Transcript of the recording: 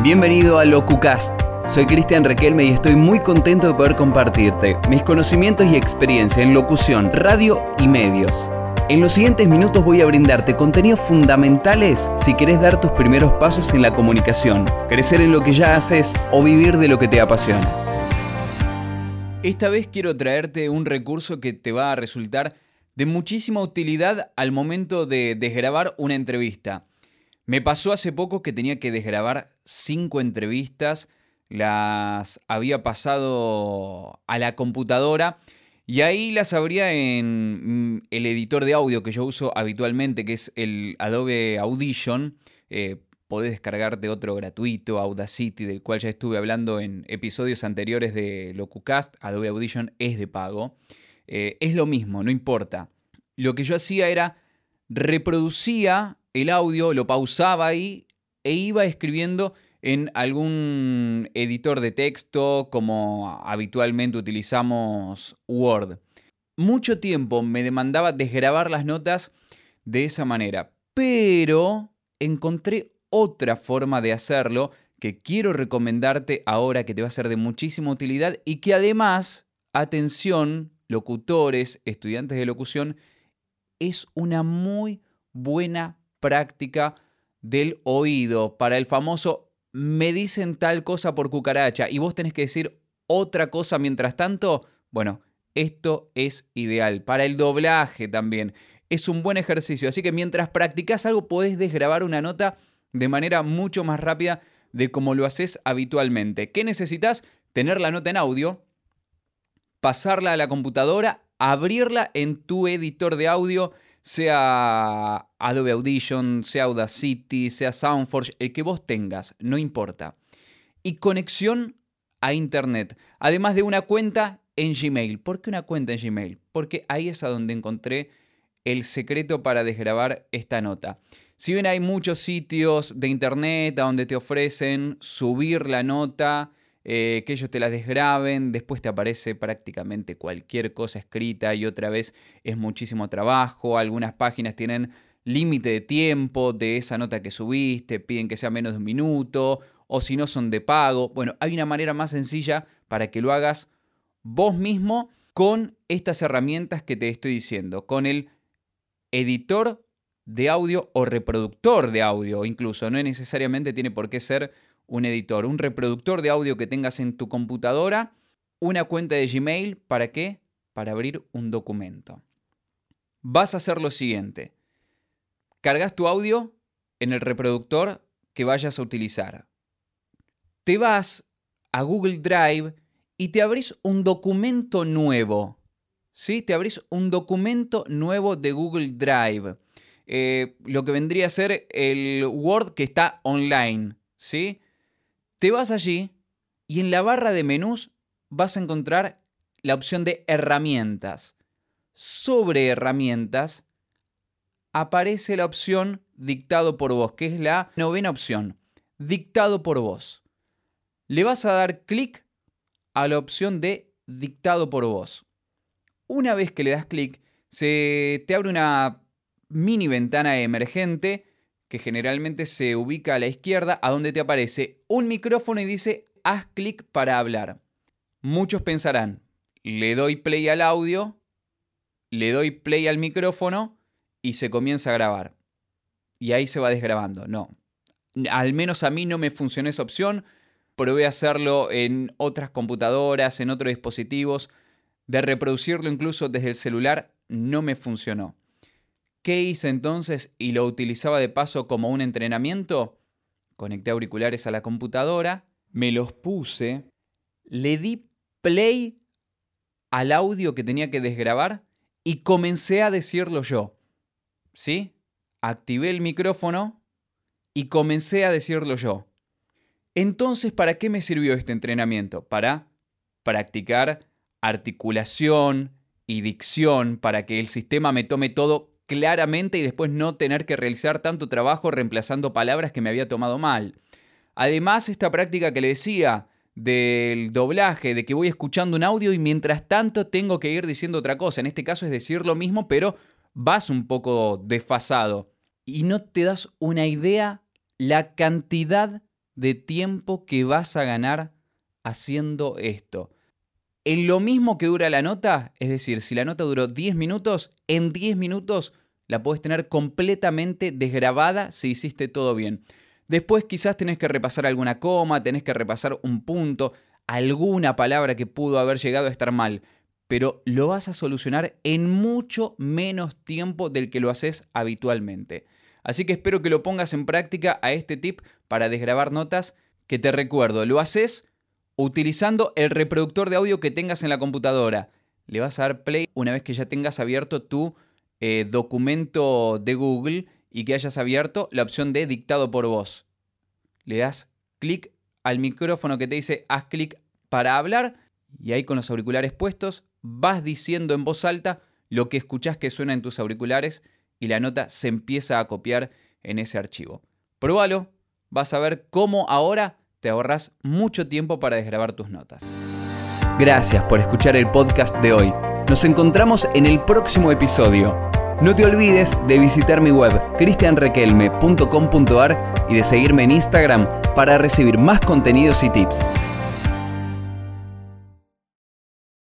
Bienvenido a LocuCast. Soy Cristian Requelme y estoy muy contento de poder compartirte mis conocimientos y experiencia en locución, radio y medios. En los siguientes minutos voy a brindarte contenidos fundamentales si querés dar tus primeros pasos en la comunicación, crecer en lo que ya haces o vivir de lo que te apasiona. Esta vez quiero traerte un recurso que te va a resultar de muchísima utilidad al momento de desgrabar una entrevista. Me pasó hace poco que tenía que desgrabar cinco entrevistas, las había pasado a la computadora y ahí las abría en mm, el editor de audio que yo uso habitualmente, que es el Adobe Audition. Eh, podés descargarte otro gratuito, Audacity, del cual ya estuve hablando en episodios anteriores de LocuCast. Adobe Audition es de pago. Eh, es lo mismo, no importa. Lo que yo hacía era reproducía el audio, lo pausaba ahí e iba escribiendo en algún editor de texto como habitualmente utilizamos Word. Mucho tiempo me demandaba desgrabar las notas de esa manera, pero encontré otra forma de hacerlo que quiero recomendarte ahora que te va a ser de muchísima utilidad y que además, atención, locutores, estudiantes de locución, es una muy buena práctica del oído para el famoso me dicen tal cosa por cucaracha y vos tenés que decir otra cosa mientras tanto. Bueno, esto es ideal. Para el doblaje también. Es un buen ejercicio. Así que mientras practicas algo podés desgrabar una nota de manera mucho más rápida de como lo haces habitualmente. ¿Qué necesitas? Tener la nota en audio, pasarla a la computadora, abrirla en tu editor de audio sea Adobe Audition, sea Audacity, sea Soundforge, el que vos tengas, no importa. Y conexión a Internet, además de una cuenta en Gmail. ¿Por qué una cuenta en Gmail? Porque ahí es a donde encontré el secreto para desgrabar esta nota. Si bien hay muchos sitios de Internet a donde te ofrecen subir la nota, eh, que ellos te las desgraben, después te aparece prácticamente cualquier cosa escrita y otra vez es muchísimo trabajo, algunas páginas tienen límite de tiempo de esa nota que subiste, piden que sea menos de un minuto, o si no son de pago. Bueno, hay una manera más sencilla para que lo hagas vos mismo con estas herramientas que te estoy diciendo, con el editor de audio o reproductor de audio, incluso no necesariamente tiene por qué ser un editor, un reproductor de audio que tengas en tu computadora, una cuenta de Gmail, ¿para qué? Para abrir un documento. Vas a hacer lo siguiente. Cargas tu audio en el reproductor que vayas a utilizar. Te vas a Google Drive y te abrís un documento nuevo. ¿Sí? Te abrís un documento nuevo de Google Drive. Eh, lo que vendría a ser el Word que está online. ¿Sí? Te vas allí y en la barra de menús vas a encontrar la opción de herramientas. Sobre herramientas aparece la opción dictado por vos, que es la novena opción, dictado por vos. Le vas a dar clic a la opción de dictado por vos. Una vez que le das clic, se te abre una mini ventana emergente que generalmente se ubica a la izquierda, a donde te aparece un micrófono y dice haz clic para hablar. Muchos pensarán, le doy play al audio, le doy play al micrófono y se comienza a grabar. Y ahí se va desgrabando. No. Al menos a mí no me funcionó esa opción. Probé hacerlo en otras computadoras, en otros dispositivos. De reproducirlo incluso desde el celular, no me funcionó. ¿Qué hice entonces y lo utilizaba de paso como un entrenamiento? Conecté auriculares a la computadora, me los puse, le di play al audio que tenía que desgrabar y comencé a decirlo yo. ¿Sí? Activé el micrófono y comencé a decirlo yo. Entonces, ¿para qué me sirvió este entrenamiento? Para practicar articulación y dicción, para que el sistema me tome todo claramente y después no tener que realizar tanto trabajo reemplazando palabras que me había tomado mal. Además, esta práctica que le decía del doblaje, de que voy escuchando un audio y mientras tanto tengo que ir diciendo otra cosa. En este caso es decir lo mismo, pero vas un poco desfasado. Y no te das una idea la cantidad de tiempo que vas a ganar haciendo esto. En lo mismo que dura la nota, es decir, si la nota duró 10 minutos, en 10 minutos la puedes tener completamente desgrabada si hiciste todo bien. Después quizás tenés que repasar alguna coma, tenés que repasar un punto, alguna palabra que pudo haber llegado a estar mal, pero lo vas a solucionar en mucho menos tiempo del que lo haces habitualmente. Así que espero que lo pongas en práctica a este tip para desgrabar notas que te recuerdo, lo haces utilizando el reproductor de audio que tengas en la computadora. Le vas a dar play una vez que ya tengas abierto tu eh, documento de Google y que hayas abierto la opción de dictado por voz. Le das clic al micrófono que te dice haz clic para hablar y ahí con los auriculares puestos vas diciendo en voz alta lo que escuchás que suena en tus auriculares y la nota se empieza a copiar en ese archivo. Pruébalo, vas a ver cómo ahora te ahorras mucho tiempo para desgrabar tus notas. Gracias por escuchar el podcast de hoy. Nos encontramos en el próximo episodio. No te olvides de visitar mi web cristianrequelme.com.ar y de seguirme en Instagram para recibir más contenidos y tips.